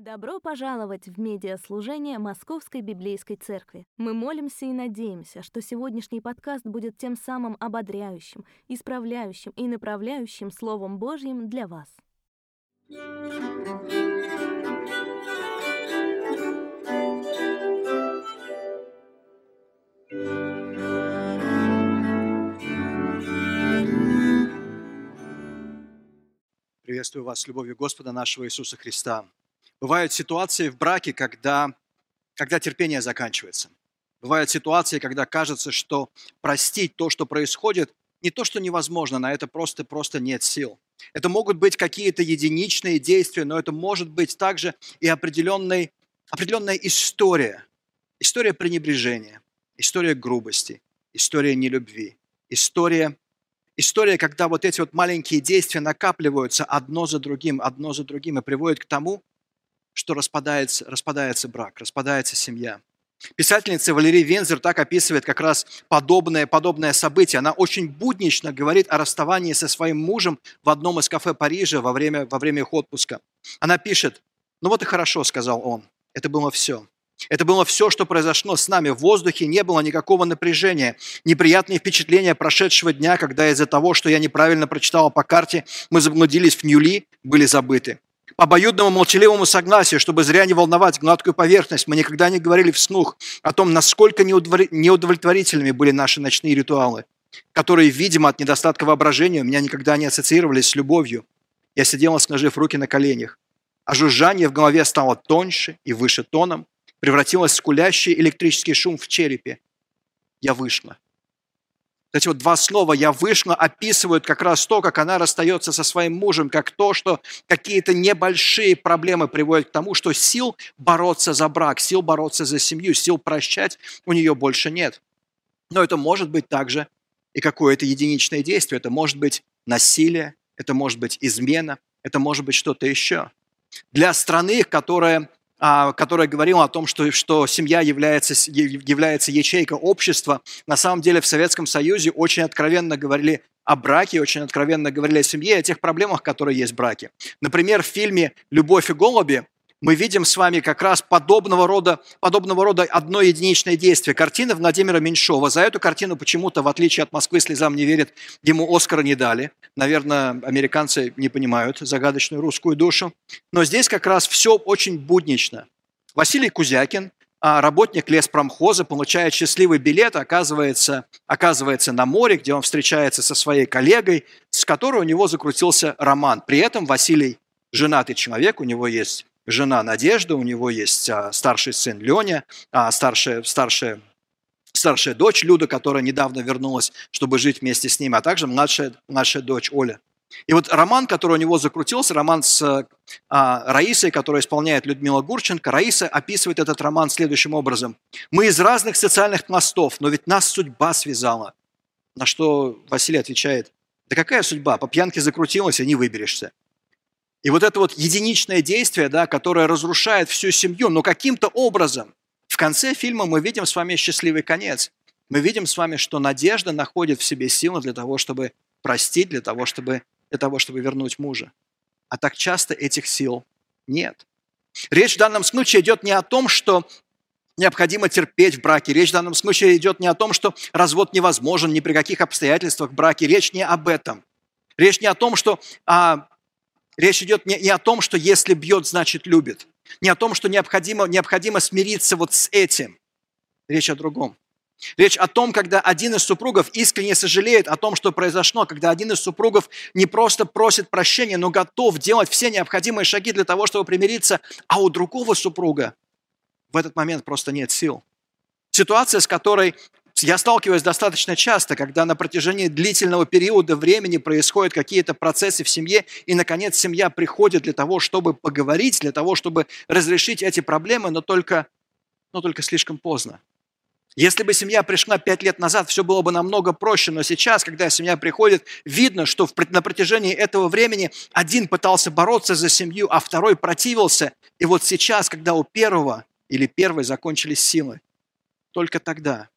Добро пожаловать в медиаслужение Московской Библейской Церкви. Мы молимся и надеемся, что сегодняшний подкаст будет тем самым ободряющим, исправляющим и направляющим Словом Божьим для вас. Приветствую вас с любовью Господа нашего Иисуса Христа. Бывают ситуации в браке, когда, когда терпение заканчивается. Бывают ситуации, когда кажется, что простить то, что происходит, не то, что невозможно, на это просто, просто нет сил. Это могут быть какие-то единичные действия, но это может быть также и определенная история. История пренебрежения, история грубости, история нелюбви, история, история, когда вот эти вот маленькие действия накапливаются одно за другим, одно за другим и приводят к тому, что распадается, распадается брак, распадается семья. Писательница Валерий Вензер так описывает как раз подобное, подобное событие. Она очень буднично говорит о расставании со своим мужем в одном из кафе Парижа во время, во время их отпуска. Она пишет, ну вот и хорошо, сказал он, это было все. Это было все, что произошло с нами. В воздухе не было никакого напряжения. Неприятные впечатления прошедшего дня, когда из-за того, что я неправильно прочитала по карте, мы заблудились в Ньюли, были забыты обоюдному молчаливому согласию, чтобы зря не волновать гладкую поверхность. Мы никогда не говорили вслух о том, насколько неудовлетворительными были наши ночные ритуалы, которые, видимо, от недостатка воображения у меня никогда не ассоциировались с любовью. Я сидела, сложив руки на коленях, а жужжание в голове стало тоньше и выше тоном, превратилось в скулящий электрический шум в черепе. Я вышла. Эти вот два слова «я вышла» описывают как раз то, как она расстается со своим мужем, как то, что какие-то небольшие проблемы приводят к тому, что сил бороться за брак, сил бороться за семью, сил прощать у нее больше нет. Но это может быть также и какое-то единичное действие. Это может быть насилие, это может быть измена, это может быть что-то еще. Для страны, которая которая говорила о том, что, что семья является, является ячейкой общества. На самом деле в Советском Союзе очень откровенно говорили о браке, очень откровенно говорили о семье, о тех проблемах, которые есть в браке. Например, в фильме «Любовь и голуби» мы видим с вами как раз подобного рода, подобного рода одно единичное действие. Картина Владимира Меньшова. За эту картину почему-то, в отличие от «Москвы слезам не верит», ему Оскара не дали. Наверное, американцы не понимают загадочную русскую душу. Но здесь как раз все очень буднично. Василий Кузякин, а, работник леспромхоза, получает счастливый билет, оказывается, оказывается на море, где он встречается со своей коллегой, с которой у него закрутился роман. При этом Василий женатый человек, у него есть жена Надежда, у него есть а, старший сын Леня, а, старшая, старшая, старшая дочь Люда, которая недавно вернулась, чтобы жить вместе с ним, а также младшая, младшая дочь Оля. И вот роман, который у него закрутился, роман с а, Раисой, который исполняет Людмила Гурченко, Раиса описывает этот роман следующим образом. «Мы из разных социальных пластов, но ведь нас судьба связала». На что Василий отвечает, «Да какая судьба? По пьянке закрутилась, и не выберешься». И вот это вот единичное действие, да, которое разрушает всю семью, но каким-то образом в конце фильма мы видим с вами счастливый конец. Мы видим с вами, что надежда находит в себе силы для того, чтобы простить, для того, чтобы, для того, чтобы вернуть мужа. А так часто этих сил нет. Речь в данном случае идет не о том, что необходимо терпеть в браке. Речь в данном случае идет не о том, что развод невозможен ни при каких обстоятельствах в браке. Речь не об этом. Речь не о том, что а, Речь идет не, не о том, что если бьет, значит любит. Не о том, что необходимо, необходимо смириться вот с этим. Речь о другом. Речь о том, когда один из супругов искренне сожалеет о том, что произошло, когда один из супругов не просто просит прощения, но готов делать все необходимые шаги для того, чтобы примириться, а у другого супруга в этот момент просто нет сил. Ситуация, с которой я сталкиваюсь достаточно часто, когда на протяжении длительного периода времени происходят какие-то процессы в семье, и, наконец, семья приходит для того, чтобы поговорить, для того, чтобы разрешить эти проблемы, но только, но только слишком поздно. Если бы семья пришла пять лет назад, все было бы намного проще, но сейчас, когда семья приходит, видно, что на протяжении этого времени один пытался бороться за семью, а второй противился. И вот сейчас, когда у первого или первой закончились силы, только тогда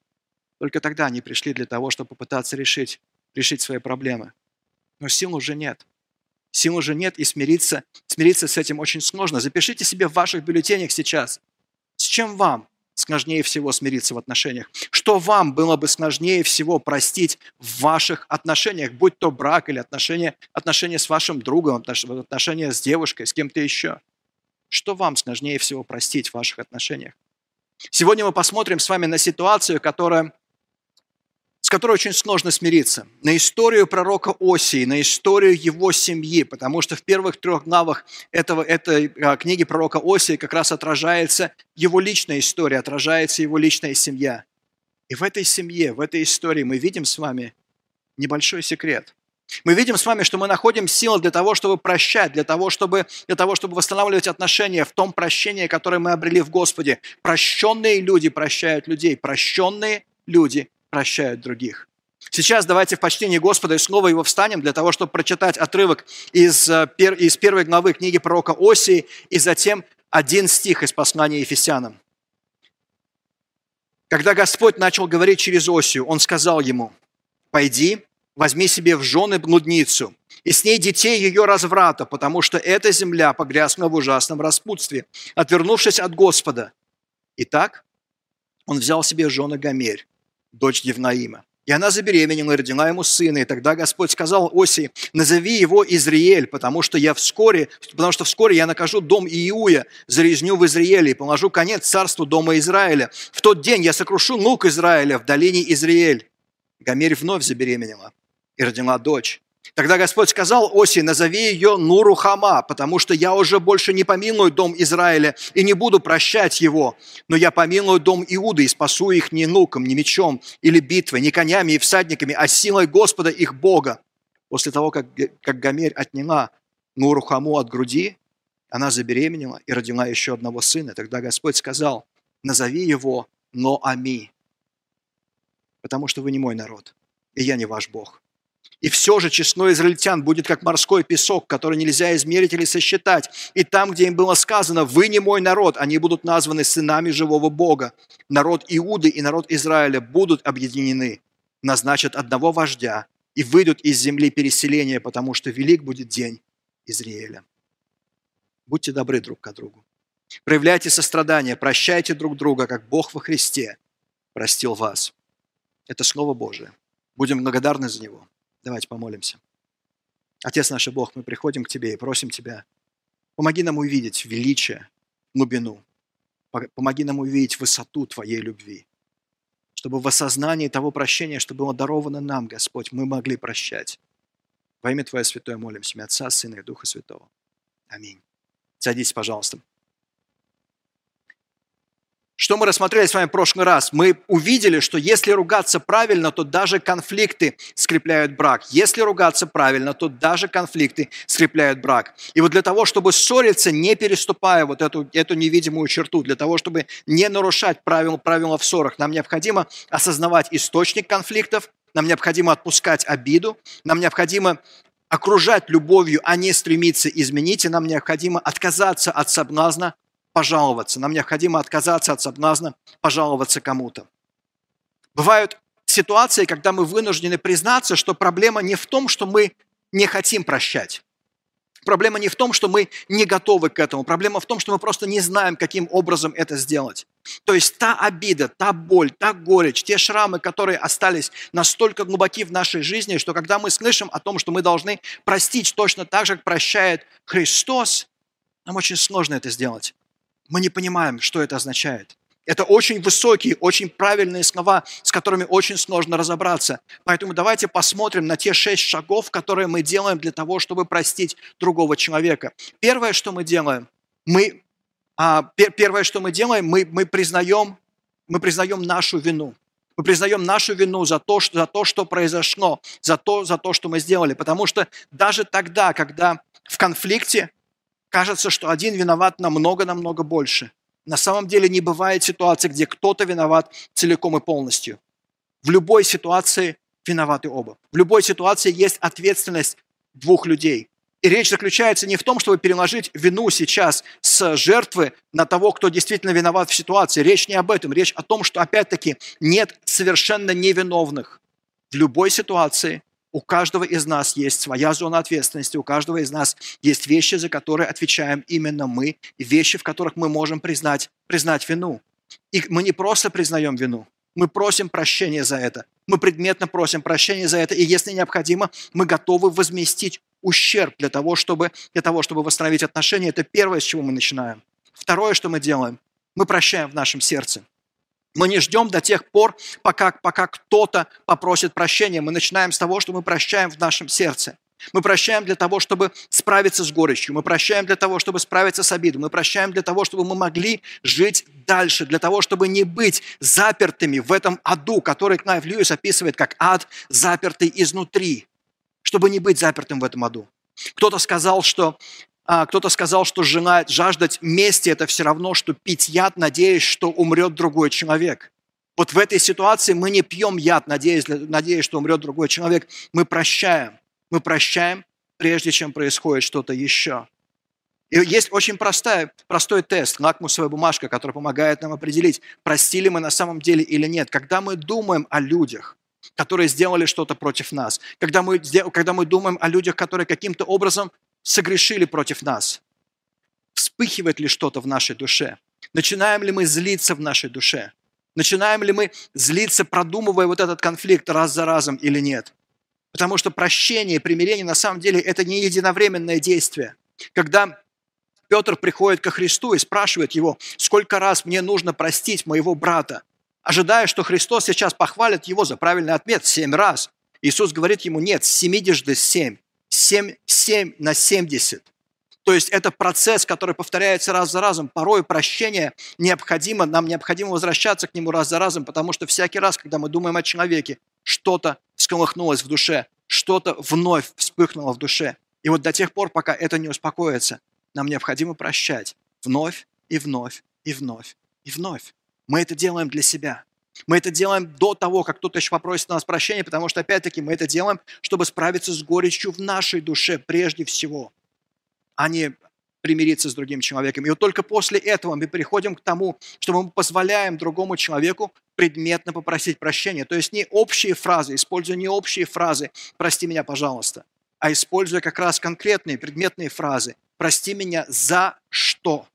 только тогда они пришли для того, чтобы попытаться решить, решить свои проблемы. Но сил уже нет. Сил уже нет, и смириться, смириться с этим очень сложно. Запишите себе в ваших бюллетенях сейчас, с чем вам сложнее всего смириться в отношениях? Что вам было бы сложнее всего простить в ваших отношениях, будь то брак или отношения, отношения с вашим другом, отношения с девушкой, с кем-то еще? Что вам сложнее всего простить в ваших отношениях? Сегодня мы посмотрим с вами на ситуацию, которая которой очень сложно смириться. На историю пророка Осии, на историю его семьи, потому что в первых трех главах этого, этой а, книги пророка Осии как раз отражается его личная история, отражается его личная семья. И в этой семье, в этой истории мы видим с вами небольшой секрет. Мы видим с вами, что мы находим силы для того, чтобы прощать, для того, чтобы, для того, чтобы восстанавливать отношения в том прощении, которое мы обрели в Господе. Прощенные люди прощают людей, прощенные люди прощают других. Сейчас давайте в почтении Господа и снова его встанем для того, чтобы прочитать отрывок из, э, из первой главы книги пророка Осии и затем один стих из послания Ефесянам. Когда Господь начал говорить через Осию, Он сказал ему, «Пойди, возьми себе в жены блудницу, и с ней детей ее разврата, потому что эта земля погрязла в ужасном распутстве, отвернувшись от Господа». Итак, он взял себе жены Гомерь, дочь Евнаима. И она забеременела и родила ему сына. И тогда Господь сказал Оси, назови его Изриэль, потому что я вскоре, потому что вскоре я накажу дом Иуя за в Израиле и положу конец царству дома Израиля. В тот день я сокрушу лук Израиля в долине Изриэль. Гомерь вновь забеременела и родила дочь. Тогда Господь сказал Оси, назови ее Нурухама, потому что я уже больше не помилую дом Израиля и не буду прощать его, но я помилую дом Иуды и спасу их не луком, не мечом или битвой, не конями и всадниками, а силой Господа их Бога. После того, как, как Гомерь отняла Нурухаму от груди, она забеременела и родила еще одного сына. Тогда Господь сказал, назови его Ноами, потому что вы не мой народ, и я не ваш Бог. И все же число израильтян будет как морской песок, который нельзя измерить или сосчитать. И там, где им было сказано, вы не мой народ, они будут названы сынами живого Бога. Народ Иуды и народ Израиля будут объединены, назначат одного вождя и выйдут из земли переселения, потому что велик будет день Израиля. Будьте добры друг к другу. Проявляйте сострадание, прощайте друг друга, как Бог во Христе простил вас. Это Слово Божие. Будем благодарны за него. Давайте помолимся. Отец наш Бог, мы приходим к Тебе и просим Тебя, помоги нам увидеть величие, глубину, помоги нам увидеть высоту Твоей любви, чтобы в осознании того прощения, что было даровано нам, Господь, мы могли прощать. Во имя Твое Святое молимся, Отца, Сына и Духа Святого. Аминь. Садитесь, пожалуйста. Что мы рассмотрели с вами в прошлый раз? Мы увидели, что если ругаться правильно, то даже конфликты скрепляют брак. Если ругаться правильно, то даже конфликты скрепляют брак. И вот для того, чтобы ссориться, не переступая вот эту, эту невидимую черту, для того, чтобы не нарушать правила, правила в ссорах, нам необходимо осознавать источник конфликтов, нам необходимо отпускать обиду, нам необходимо окружать любовью, а не стремиться изменить, и нам необходимо отказаться от соблазна пожаловаться. Нам необходимо отказаться от соблазна пожаловаться кому-то. Бывают ситуации, когда мы вынуждены признаться, что проблема не в том, что мы не хотим прощать. Проблема не в том, что мы не готовы к этому. Проблема в том, что мы просто не знаем, каким образом это сделать. То есть та обида, та боль, та горечь, те шрамы, которые остались настолько глубоки в нашей жизни, что когда мы слышим о том, что мы должны простить точно так же, как прощает Христос, нам очень сложно это сделать мы не понимаем, что это означает. Это очень высокие, очень правильные слова, с которыми очень сложно разобраться. Поэтому давайте посмотрим на те шесть шагов, которые мы делаем для того, чтобы простить другого человека. Первое, что мы делаем, мы, а, первое, что мы делаем, мы, мы, признаем, мы признаем нашу вину. Мы признаем нашу вину за то, что, за то, что произошло, за то, за то, что мы сделали. Потому что даже тогда, когда в конфликте Кажется, что один виноват намного-намного больше. На самом деле не бывает ситуации, где кто-то виноват целиком и полностью. В любой ситуации виноваты оба. В любой ситуации есть ответственность двух людей. И речь заключается не в том, чтобы переложить вину сейчас с жертвы на того, кто действительно виноват в ситуации. Речь не об этом. Речь о том, что, опять-таки, нет совершенно невиновных. В любой ситуации У каждого из нас есть своя зона ответственности, у каждого из нас есть вещи, за которые отвечаем именно мы, и вещи, в которых мы можем признать, признать вину. И мы не просто признаем вину, мы просим прощения за это. Мы предметно просим прощения за это. И если необходимо, мы готовы возместить ущерб для того, чтобы, для того, чтобы восстановить отношения. Это первое, с чего мы начинаем. Второе, что мы делаем, мы прощаем в нашем сердце. Мы не ждем до тех пор, пока, пока кто-то попросит прощения. Мы начинаем с того, что мы прощаем в нашем сердце. Мы прощаем для того, чтобы справиться с горечью. Мы прощаем для того, чтобы справиться с обидой. Мы прощаем для того, чтобы мы могли жить дальше, для того, чтобы не быть запертыми в этом аду, который Кнайв Льюис описывает как ад, запертый изнутри. Чтобы не быть запертым в этом аду. Кто-то сказал, что кто-то сказал, что жена, жаждать мести – это все равно, что пить яд, надеясь, что умрет другой человек. Вот в этой ситуации мы не пьем яд, надеясь, надеясь, что умрет другой человек. Мы прощаем. Мы прощаем, прежде чем происходит что-то еще. И есть очень простая, простой тест, лакмусовая бумажка, которая помогает нам определить, простили мы на самом деле или нет. Когда мы думаем о людях, которые сделали что-то против нас, когда мы, когда мы думаем о людях, которые каким-то образом согрешили против нас? Вспыхивает ли что-то в нашей душе? Начинаем ли мы злиться в нашей душе? Начинаем ли мы злиться, продумывая вот этот конфликт раз за разом или нет? Потому что прощение примирение на самом деле это не единовременное действие. Когда Петр приходит ко Христу и спрашивает его, сколько раз мне нужно простить моего брата, ожидая, что Христос сейчас похвалит его за правильный ответ семь раз. Иисус говорит ему, нет, семидежды семь. 7, 7 на 70. То есть это процесс, который повторяется раз за разом. Порой прощение необходимо, нам необходимо возвращаться к нему раз за разом, потому что всякий раз, когда мы думаем о человеке, что-то всколыхнулось в душе, что-то вновь вспыхнуло в душе. И вот до тех пор, пока это не успокоится, нам необходимо прощать вновь и вновь и вновь и вновь. Мы это делаем для себя. Мы это делаем до того, как кто-то еще попросит нас прощения, потому что, опять-таки, мы это делаем, чтобы справиться с горечью в нашей душе прежде всего, а не примириться с другим человеком. И вот только после этого мы переходим к тому, что мы позволяем другому человеку предметно попросить прощения. То есть не общие фразы, используя не общие фразы «прости меня, пожалуйста», а используя как раз конкретные предметные фразы «прости меня за что?»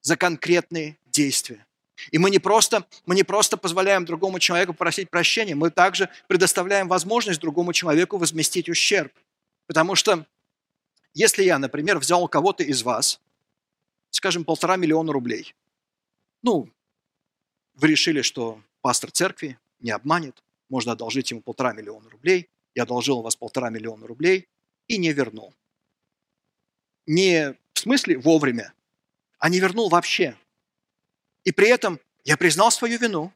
За конкретные действия. И мы не, просто, мы не просто позволяем другому человеку просить прощения, мы также предоставляем возможность другому человеку возместить ущерб. Потому что если я, например, взял у кого-то из вас, скажем, полтора миллиона рублей, ну, вы решили, что пастор церкви не обманет, можно одолжить ему полтора миллиона рублей, я одолжил у вас полтора миллиона рублей и не вернул. Не в смысле вовремя, а не вернул вообще. И при этом я признал свою вину,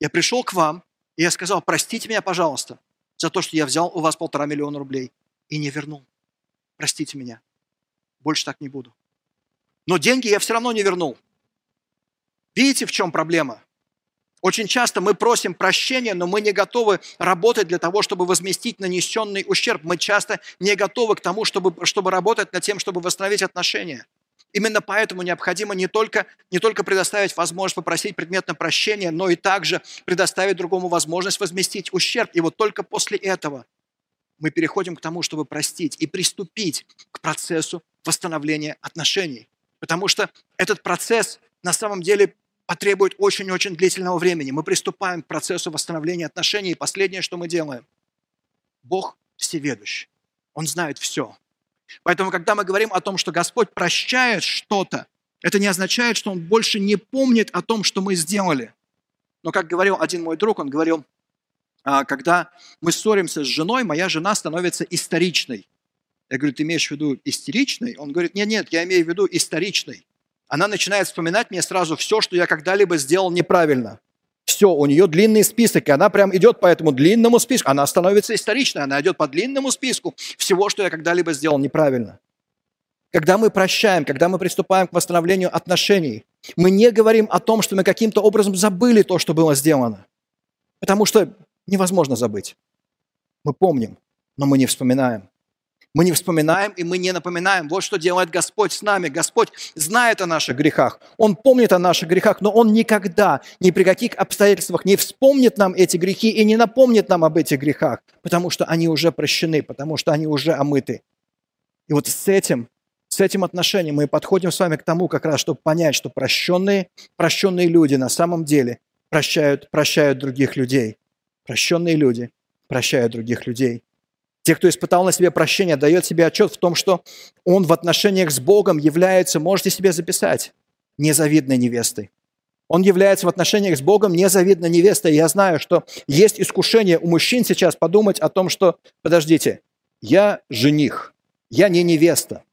я пришел к вам, и я сказал, простите меня, пожалуйста, за то, что я взял у вас полтора миллиона рублей и не вернул. Простите меня. Больше так не буду. Но деньги я все равно не вернул. Видите, в чем проблема? Очень часто мы просим прощения, но мы не готовы работать для того, чтобы возместить нанесенный ущерб. Мы часто не готовы к тому, чтобы, чтобы работать над тем, чтобы восстановить отношения. Именно поэтому необходимо не только, не только предоставить возможность попросить предметное прощение, но и также предоставить другому возможность возместить ущерб. И вот только после этого мы переходим к тому, чтобы простить и приступить к процессу восстановления отношений. Потому что этот процесс на самом деле потребует очень-очень длительного времени. Мы приступаем к процессу восстановления отношений, и последнее, что мы делаем, Бог всеведущий. Он знает все. Поэтому, когда мы говорим о том, что Господь прощает что-то, это не означает, что Он больше не помнит о том, что мы сделали. Но, как говорил один мой друг, он говорил, «А, когда мы ссоримся с женой, моя жена становится историчной. Я говорю, ты имеешь в виду истеричной? Он говорит, нет, нет, я имею в виду историчной. Она начинает вспоминать мне сразу все, что я когда-либо сделал неправильно все, у нее длинный список, и она прям идет по этому длинному списку. Она становится историчной, она идет по длинному списку всего, что я когда-либо сделал неправильно. Когда мы прощаем, когда мы приступаем к восстановлению отношений, мы не говорим о том, что мы каким-то образом забыли то, что было сделано. Потому что невозможно забыть. Мы помним, но мы не вспоминаем. Мы не вспоминаем и мы не напоминаем. Вот что делает Господь с нами. Господь знает о наших грехах. Он помнит о наших грехах, но Он никогда, ни при каких обстоятельствах не вспомнит нам эти грехи и не напомнит нам об этих грехах, потому что они уже прощены, потому что они уже омыты. И вот с этим, с этим отношением мы подходим с вами к тому, как раз, чтобы понять, что прощенные, прощенные люди на самом деле прощают, прощают других людей. Прощенные люди прощают других людей. Те, кто испытал на себе прощение, дает себе отчет в том, что он в отношениях с Богом является, можете себе записать, незавидной невестой. Он является в отношениях с Богом незавидной невестой. Я знаю, что есть искушение у мужчин сейчас подумать о том, что, подождите, я жених, я не невеста.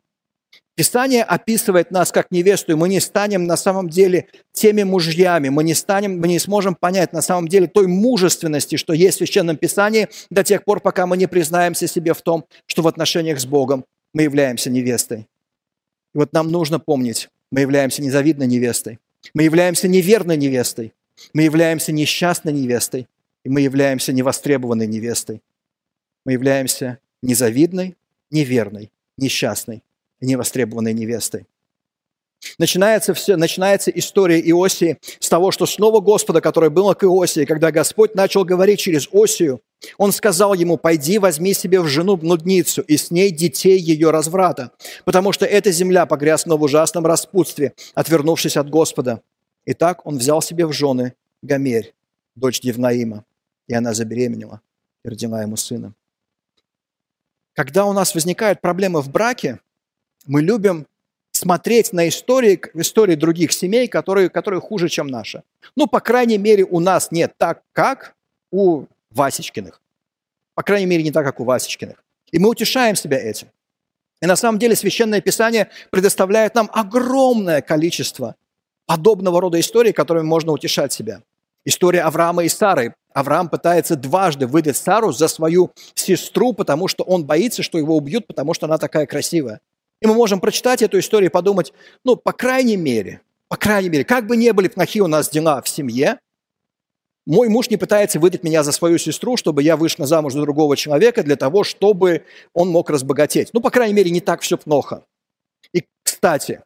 Писание описывает нас как невесту, и мы не станем на самом деле теми мужьями, мы не, станем, мы не сможем понять на самом деле той мужественности, что есть в Священном Писании до тех пор, пока мы не признаемся себе в том, что в отношениях с Богом мы являемся невестой. И вот нам нужно помнить, мы являемся незавидной невестой, мы являемся неверной невестой, мы являемся несчастной невестой, и мы являемся невостребованной невестой. Мы являемся незавидной, неверной, несчастной невостребованной невестой. Начинается, все, начинается история Иосии с того, что снова Господа, которое было к Иосии, когда Господь начал говорить через Осию, он сказал ему, пойди возьми себе в жену блудницу и с ней детей ее разврата, потому что эта земля погрязла в ужасном распутстве, отвернувшись от Господа. И так он взял себе в жены Гомерь, дочь Евнаима, и она забеременела и родила ему сына. Когда у нас возникают проблемы в браке, мы любим смотреть на истории, истории других семей, которые, которые хуже, чем наша. Ну, по крайней мере, у нас нет так, как у Васечкиных. По крайней мере, не так, как у Васечкиных. И мы утешаем себя этим. И на самом деле Священное Писание предоставляет нам огромное количество подобного рода историй, которыми можно утешать себя. История Авраама и Сары. Авраам пытается дважды выдать Сару за свою сестру, потому что он боится, что его убьют, потому что она такая красивая. И мы можем прочитать эту историю и подумать, ну, по крайней мере, по крайней мере, как бы ни были плохие у нас дела в семье, мой муж не пытается выдать меня за свою сестру, чтобы я вышла замуж за другого человека для того, чтобы он мог разбогатеть. Ну, по крайней мере, не так все плохо. И, кстати,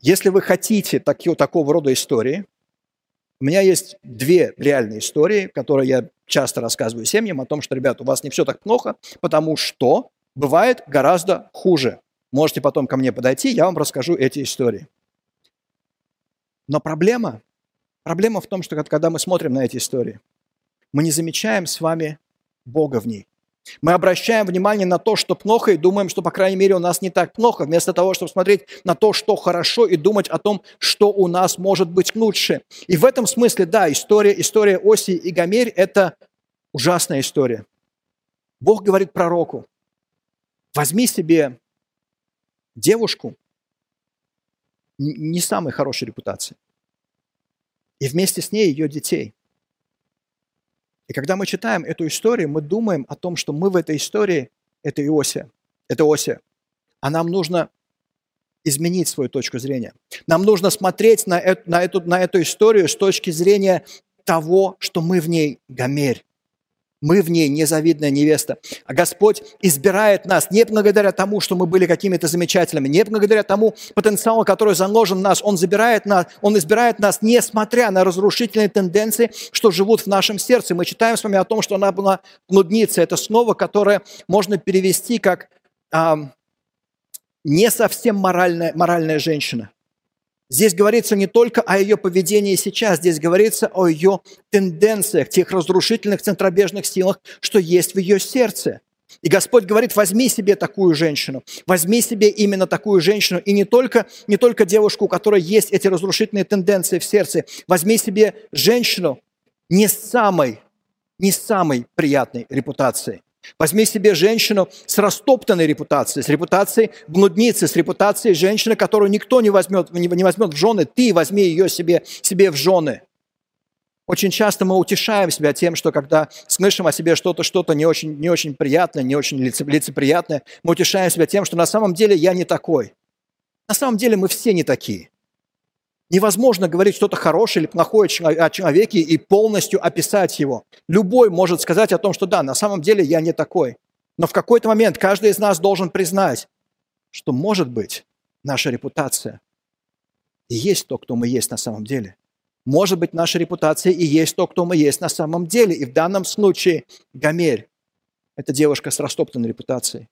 если вы хотите такие, такого рода истории, у меня есть две реальные истории, которые я часто рассказываю семьям о том, что, ребят, у вас не все так плохо, потому что бывает гораздо хуже. Можете потом ко мне подойти, я вам расскажу эти истории. Но проблема, проблема в том, что когда мы смотрим на эти истории, мы не замечаем с вами Бога в ней. Мы обращаем внимание на то, что плохо, и думаем, что, по крайней мере, у нас не так плохо, вместо того, чтобы смотреть на то, что хорошо, и думать о том, что у нас может быть лучше. И в этом смысле, да, история, история Оси и Гомерь – это ужасная история. Бог говорит пророку, возьми себе девушку не самой хорошей репутации. И вместе с ней ее детей. И когда мы читаем эту историю, мы думаем о том, что мы в этой истории, это Иосия, это Осия, а нам нужно изменить свою точку зрения. Нам нужно смотреть на эту, на эту, на эту историю с точки зрения того, что мы в ней Гомерь. Мы в ней незавидная невеста. А Господь избирает нас не благодаря тому, что мы были какими-то замечательными, не благодаря тому потенциалу, который заложен в нас. Он, забирает нас, он избирает нас, несмотря на разрушительные тенденции, что живут в нашем сердце. Мы читаем с вами о том, что она была блудницей. Это слово, которое можно перевести как а, не совсем моральная, моральная женщина. Здесь говорится не только о ее поведении сейчас, здесь говорится о ее тенденциях, тех разрушительных центробежных силах, что есть в ее сердце. И Господь говорит, возьми себе такую женщину, возьми себе именно такую женщину, и не только, не только девушку, у которой есть эти разрушительные тенденции в сердце, возьми себе женщину не самой, не самой приятной репутацией, Возьми себе женщину с растоптанной репутацией, с репутацией блудницы, с репутацией женщины, которую никто не возьмет, не возьмет в жены. Ты возьми ее себе, себе в жены. Очень часто мы утешаем себя тем, что когда слышим о себе что-то, что-то не очень, не очень приятное, не очень лицеприятное, мы утешаем себя тем, что на самом деле я не такой. На самом деле мы все не такие. Невозможно говорить что-то хорошее или плохое о человеке и полностью описать его. Любой может сказать о том, что да, на самом деле я не такой. Но в какой-то момент каждый из нас должен признать, что, может быть, наша репутация и есть то, кто мы есть на самом деле. Может быть, наша репутация и есть то, кто мы есть на самом деле. И в данном случае Гомерь – это девушка с растоптанной репутацией.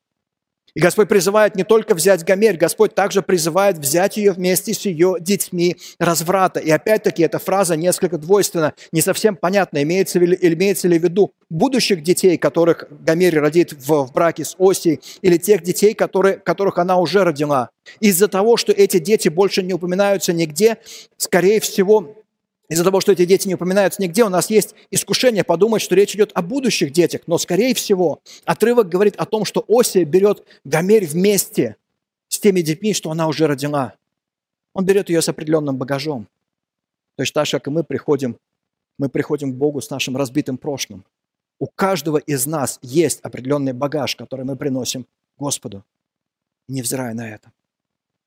И Господь призывает не только взять Гомерь, Господь также призывает взять ее вместе с ее детьми разврата. И опять-таки эта фраза несколько двойственна, не совсем понятна, имеется ли, имеется ли в виду будущих детей, которых Гомерь родит в, в браке с Осией, или тех детей, которые, которых она уже родила. Из-за того, что эти дети больше не упоминаются нигде, скорее всего, из-за того, что эти дети не упоминаются нигде, у нас есть искушение подумать, что речь идет о будущих детях. Но, скорее всего, отрывок говорит о том, что Осия берет Гомерь вместе с теми детьми, что она уже родила. Он берет ее с определенным багажом. То есть так же, как и мы приходим, мы приходим к Богу с нашим разбитым прошлым. У каждого из нас есть определенный багаж, который мы приносим Господу, невзирая на это.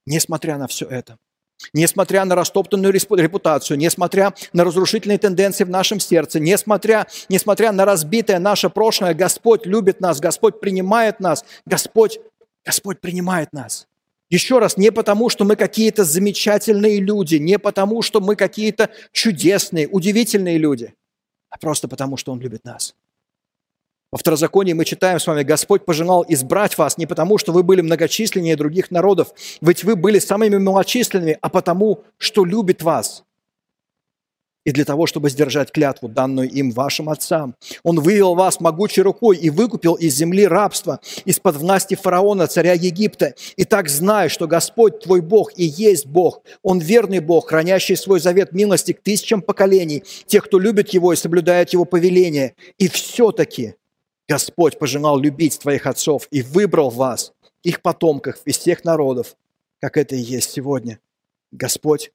Несмотря на все это – Несмотря на растоптанную репутацию, несмотря на разрушительные тенденции в нашем сердце, несмотря, несмотря на разбитое наше прошлое, Господь любит нас, Господь принимает нас, Господь, Господь принимает нас. Еще раз, не потому, что мы какие-то замечательные люди, не потому, что мы какие-то чудесные, удивительные люди, а просто потому, что Он любит нас. Во второзаконии мы читаем с вами, Господь пожелал избрать вас не потому, что вы были многочисленнее других народов, ведь вы были самыми малочисленными, а потому, что любит вас. И для того, чтобы сдержать клятву, данную им вашим отцам. Он вывел вас могучей рукой и выкупил из земли рабства, из-под власти фараона, царя Египта. И так знай, что Господь твой Бог и есть Бог. Он верный Бог, хранящий свой завет милости к тысячам поколений, тех, кто любит Его и соблюдает Его повеления. И все-таки Господь пожелал любить твоих отцов и выбрал вас, их потомков из всех народов, как это и есть сегодня. Господь,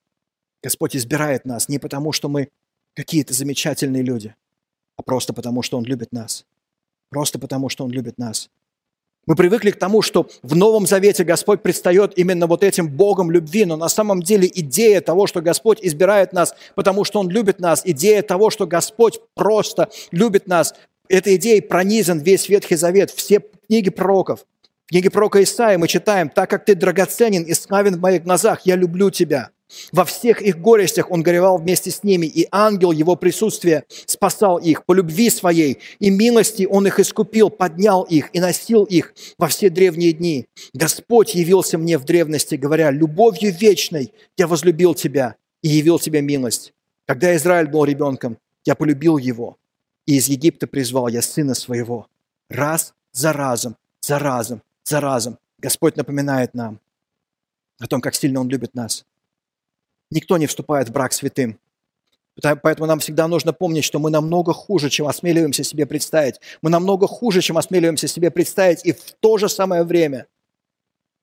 Господь избирает нас не потому, что мы какие-то замечательные люди, а просто потому, что Он любит нас. Просто потому, что Он любит нас. Мы привыкли к тому, что в Новом Завете Господь предстает именно вот этим Богом любви, но на самом деле идея того, что Господь избирает нас, потому что Он любит нас, идея того, что Господь просто любит нас, Этой идеей пронизан весь Ветхий Завет, все книги пророков. В книге пророка Исаия мы читаем, «Так как ты драгоценен и славен в моих глазах, я люблю тебя». Во всех их горестях он горевал вместе с ними, и ангел его присутствия спасал их по любви своей, и милости он их искупил, поднял их и носил их во все древние дни. Господь явился мне в древности, говоря, «Любовью вечной я возлюбил тебя и явил тебе милость». Когда Израиль был ребенком, я полюбил его, и из Египта призвал я сына своего. Раз за разом, за разом, за разом Господь напоминает нам о том, как сильно Он любит нас. Никто не вступает в брак святым. Поэтому нам всегда нужно помнить, что мы намного хуже, чем осмеливаемся себе представить. Мы намного хуже, чем осмеливаемся себе представить. И в то же самое время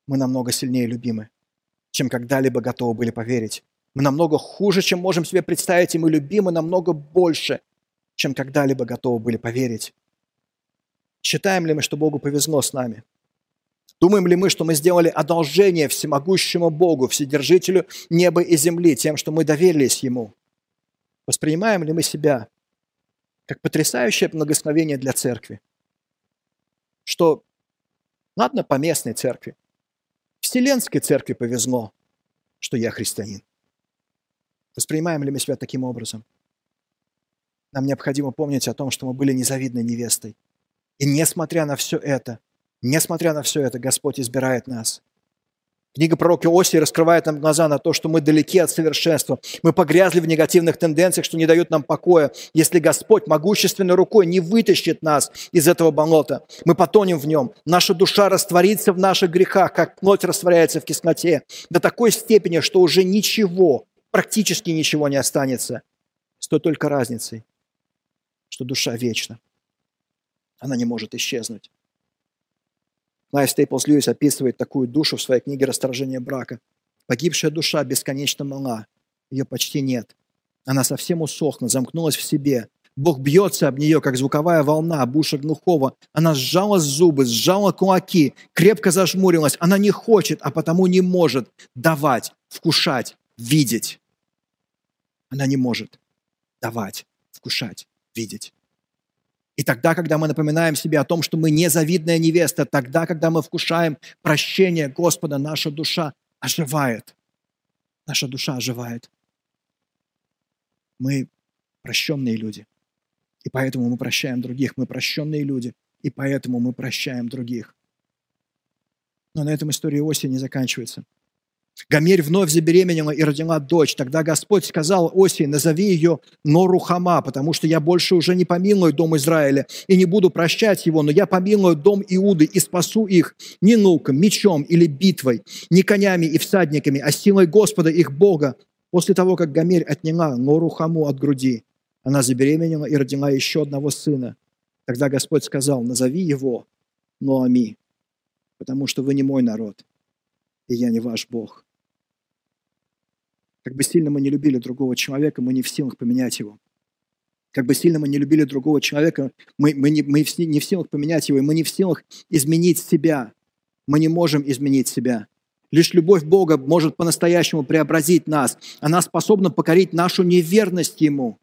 мы намного сильнее любимы, чем когда-либо готовы были поверить. Мы намного хуже, чем можем себе представить, и мы любимы намного больше, чем когда-либо готовы были поверить. Считаем ли мы, что Богу повезло с нами? Думаем ли мы, что мы сделали одолжение всемогущему Богу, Вседержителю неба и земли, тем, что мы доверились Ему? Воспринимаем ли мы себя как потрясающее благословение для церкви? Что, ладно, по местной церкви, Вселенской церкви повезло, что я христианин. Воспринимаем ли мы себя таким образом? Нам необходимо помнить о том, что мы были незавидной невестой. И несмотря на все это, несмотря на все это, Господь избирает нас. Книга пророка Осии раскрывает нам глаза на то, что мы далеки от совершенства. Мы погрязли в негативных тенденциях, что не дают нам покоя. Если Господь могущественной рукой не вытащит нас из этого болота, мы потонем в нем. Наша душа растворится в наших грехах, как плоть растворяется в кислоте, до такой степени, что уже ничего, практически ничего не останется. С той только разницей, что душа вечна. Она не может исчезнуть. Найв Стейплс Льюис описывает такую душу в своей книге «Расторжение брака». Погибшая душа бесконечно мала, ее почти нет. Она совсем усохла, замкнулась в себе. Бог бьется об нее, как звуковая волна об ушах глухого. Она сжала зубы, сжала кулаки, крепко зажмурилась. Она не хочет, а потому не может давать, вкушать, видеть. Она не может давать, вкушать, видеть. И тогда, когда мы напоминаем себе о том, что мы незавидная невеста, тогда, когда мы вкушаем прощение Господа, наша душа оживает. Наша душа оживает. Мы прощенные люди. И поэтому мы прощаем других. Мы прощенные люди. И поэтому мы прощаем других. Но на этом история Иосии не заканчивается. Гомерь вновь забеременела и родила дочь. Тогда Господь сказал Осии, назови ее Норухама, потому что я больше уже не помилую дом Израиля и не буду прощать его, но я помилую дом Иуды и спасу их не нуком, мечом или битвой, не конями и всадниками, а силой Господа их Бога. После того, как Гомерь отняла Норухаму от груди, она забеременела и родила еще одного сына. Тогда Господь сказал, назови его Ноами, потому что вы не мой народ, и я не ваш Бог. Как бы сильно мы не любили другого человека, мы не в силах поменять его. Как бы сильно мы не любили другого человека, мы, мы, не, мы не в силах поменять его, и мы не в силах изменить себя. Мы не можем изменить себя. Лишь любовь Бога может по-настоящему преобразить нас. Она способна покорить нашу неверность Ему.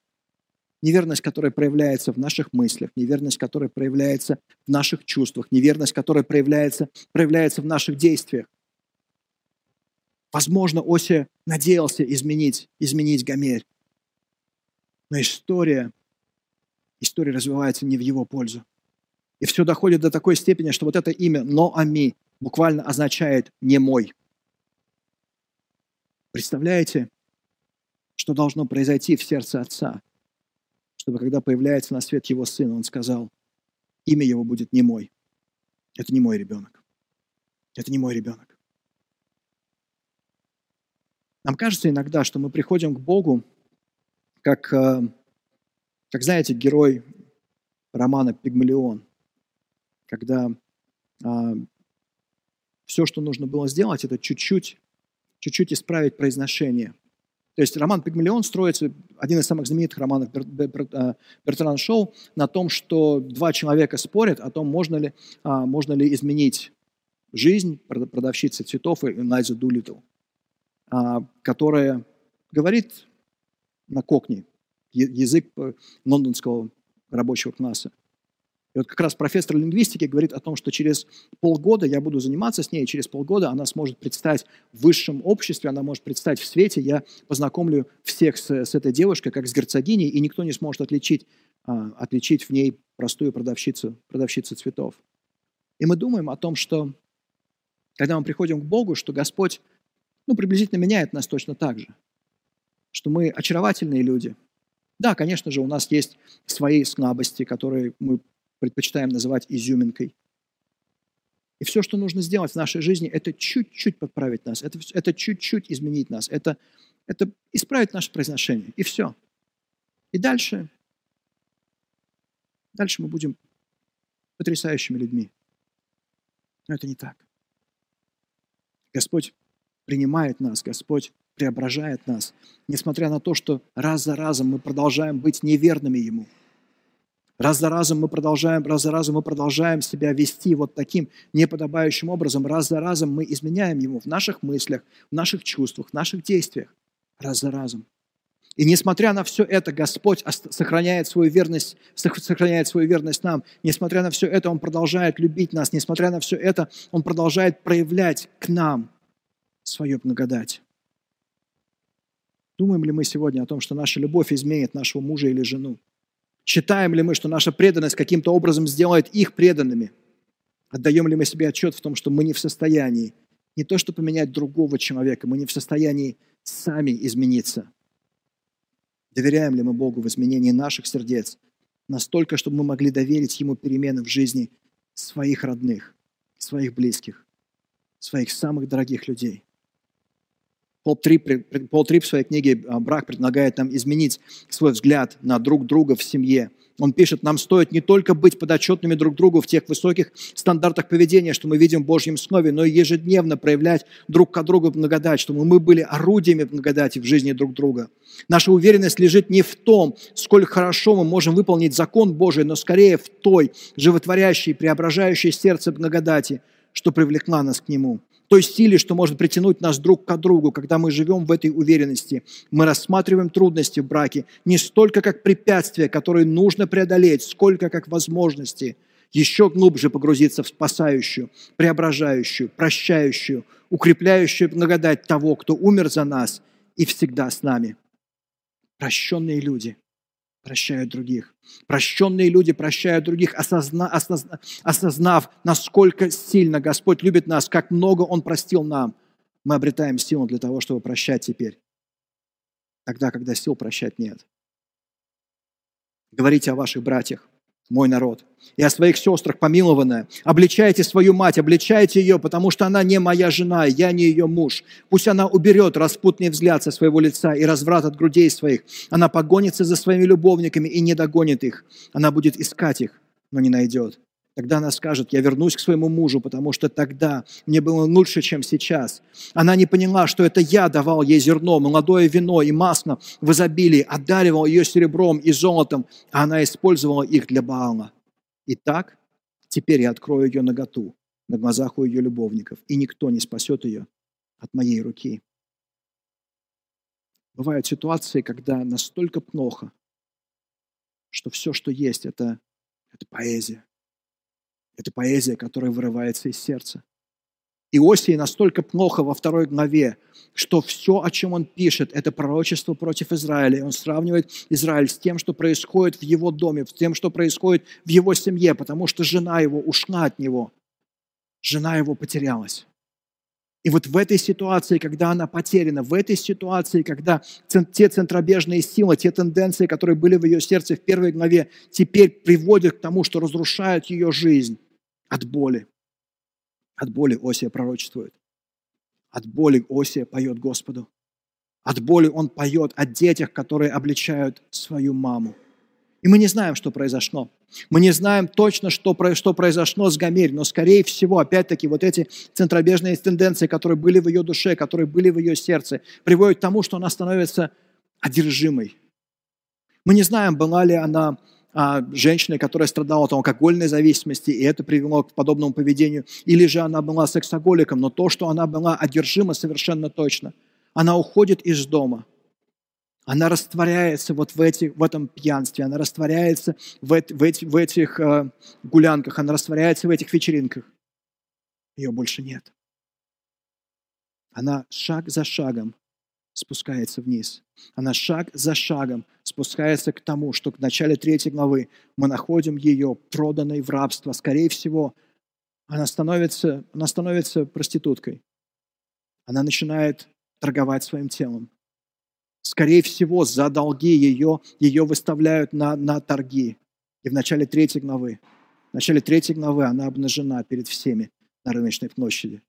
Неверность, которая проявляется в наших мыслях, неверность, которая проявляется в наших чувствах, неверность, которая проявляется, проявляется в наших действиях. Возможно, Ося надеялся изменить, изменить Гомерь. Но история, история развивается не в его пользу. И все доходит до такой степени, что вот это имя Ноами буквально означает «не мой». Представляете, что должно произойти в сердце отца, чтобы когда появляется на свет его сын, он сказал, имя его будет не мой. Это не мой ребенок. Это не мой ребенок. Нам кажется иногда, что мы приходим к Богу, как, э, как знаете, герой романа «Пигмалион», когда а, все, что нужно было сделать, это чуть-чуть, чуть-чуть исправить произношение. То есть роман «Пигмалион» строится, один из самых знаменитых романов э, Бертрана Шоу, на том, что два человека спорят о том, можно ли, а, можно ли изменить жизнь продавщицы цветов и Найза Дулитл. А, которая говорит на кокне, язык э, лондонского рабочего класса. И вот как раз профессор лингвистики говорит о том, что через полгода я буду заниматься с ней, и через полгода она сможет предстать в высшем обществе, она может предстать в свете, я познакомлю всех с, с этой девушкой, как с герцогиней, и никто не сможет отличить, а, отличить в ней простую продавщицу, продавщицу цветов. И мы думаем о том, что когда мы приходим к Богу, что Господь ну, приблизительно меняет нас точно так же. Что мы очаровательные люди. Да, конечно же, у нас есть свои слабости, которые мы предпочитаем называть изюминкой. И все, что нужно сделать в нашей жизни, это чуть-чуть подправить нас, это, это чуть-чуть изменить нас, это, это исправить наше произношение, и все. И дальше, дальше мы будем потрясающими людьми. Но это не так. Господь принимает нас, Господь преображает нас, несмотря на то, что раз за разом мы продолжаем быть неверными Ему. Раз за разом мы продолжаем, раз за разом мы продолжаем себя вести вот таким неподобающим образом. Раз за разом мы изменяем Ему в наших мыслях, в наших чувствах, в наших действиях. Раз за разом. И несмотря на все это, Господь сохраняет свою верность, сохраняет свою верность нам. Несмотря на все это, Он продолжает любить нас. Несмотря на все это, Он продолжает проявлять к нам свою благодать. Думаем ли мы сегодня о том, что наша любовь изменит нашего мужа или жену? Считаем ли мы, что наша преданность каким-то образом сделает их преданными? Отдаем ли мы себе отчет в том, что мы не в состоянии не то, что поменять другого человека, мы не в состоянии сами измениться? Доверяем ли мы Богу в изменении наших сердец настолько, чтобы мы могли доверить Ему перемены в жизни своих родных, своих близких, своих самых дорогих людей? Пол Трип, Пол Трип в своей книге а, «Брак» предлагает нам изменить свой взгляд на друг друга в семье. Он пишет, нам стоит не только быть подотчетными друг другу в тех высоких стандартах поведения, что мы видим в Божьем Слове, но и ежедневно проявлять друг к другу благодать, чтобы мы были орудиями благодати в жизни друг друга. Наша уверенность лежит не в том, сколько хорошо мы можем выполнить закон Божий, но скорее в той животворящей, преображающей сердце благодати, что привлекла нас к Нему, той силе, что может притянуть нас друг к другу, когда мы живем в этой уверенности. Мы рассматриваем трудности в браке не столько как препятствия, которые нужно преодолеть, сколько как возможности еще глубже погрузиться в спасающую, преображающую, прощающую, укрепляющую благодать того, кто умер за нас и всегда с нами. Прощенные люди прощают других. Прощенные люди прощают других, осозна, осозна, осознав, насколько сильно Господь любит нас, как много Он простил нам. Мы обретаем силу для того, чтобы прощать теперь. Тогда, когда сил прощать нет. Говорите о ваших братьях мой народ, и о своих сестрах помилованная. Обличайте свою мать, обличайте ее, потому что она не моя жена, я не ее муж. Пусть она уберет распутный взгляд со своего лица и разврат от грудей своих. Она погонится за своими любовниками и не догонит их. Она будет искать их, но не найдет. Тогда она скажет, я вернусь к своему мужу, потому что тогда мне было лучше, чем сейчас. Она не поняла, что это я давал ей зерно, молодое вино и масло в изобилии, одаривал ее серебром и золотом, а она использовала их для Баала. Итак, теперь я открою ее наготу на глазах у ее любовников, и никто не спасет ее от моей руки. Бывают ситуации, когда настолько плохо, что все, что есть, это, это поэзия это поэзия, которая вырывается из сердца. Иосии настолько плохо во второй главе, что все, о чем он пишет, это пророчество против Израиля. И он сравнивает Израиль с тем, что происходит в его доме, с тем, что происходит в его семье, потому что жена его ушла от него. Жена его потерялась. И вот в этой ситуации, когда она потеряна, в этой ситуации, когда те центробежные силы, те тенденции, которые были в ее сердце в первой главе, теперь приводят к тому, что разрушают ее жизнь от боли. От боли Осия пророчествует. От боли Осия поет Господу. От боли он поет о детях, которые обличают свою маму. И мы не знаем, что произошло. Мы не знаем точно, что, что произошло с Гомерь, но, скорее всего, опять-таки, вот эти центробежные тенденции, которые были в ее душе, которые были в ее сердце, приводят к тому, что она становится одержимой. Мы не знаем, была ли она а, женщиной, которая страдала от алкогольной зависимости, и это привело к подобному поведению, или же она была сексоголиком, но то, что она была одержима совершенно точно. Она уходит из дома – она растворяется вот в, эти, в этом пьянстве, она растворяется в, эти, в, эти, в этих э, гулянках, она растворяется в этих вечеринках. Ее больше нет. Она шаг за шагом спускается вниз. Она шаг за шагом спускается к тому, что в начале третьей главы мы находим ее проданной в рабство. Скорее всего, она становится, она становится проституткой. Она начинает торговать своим телом. Скорее всего, за долги ее, ее выставляют на, на торги. И в начале третьей главы, в начале третьей главы она обнажена перед всеми на рыночной площади.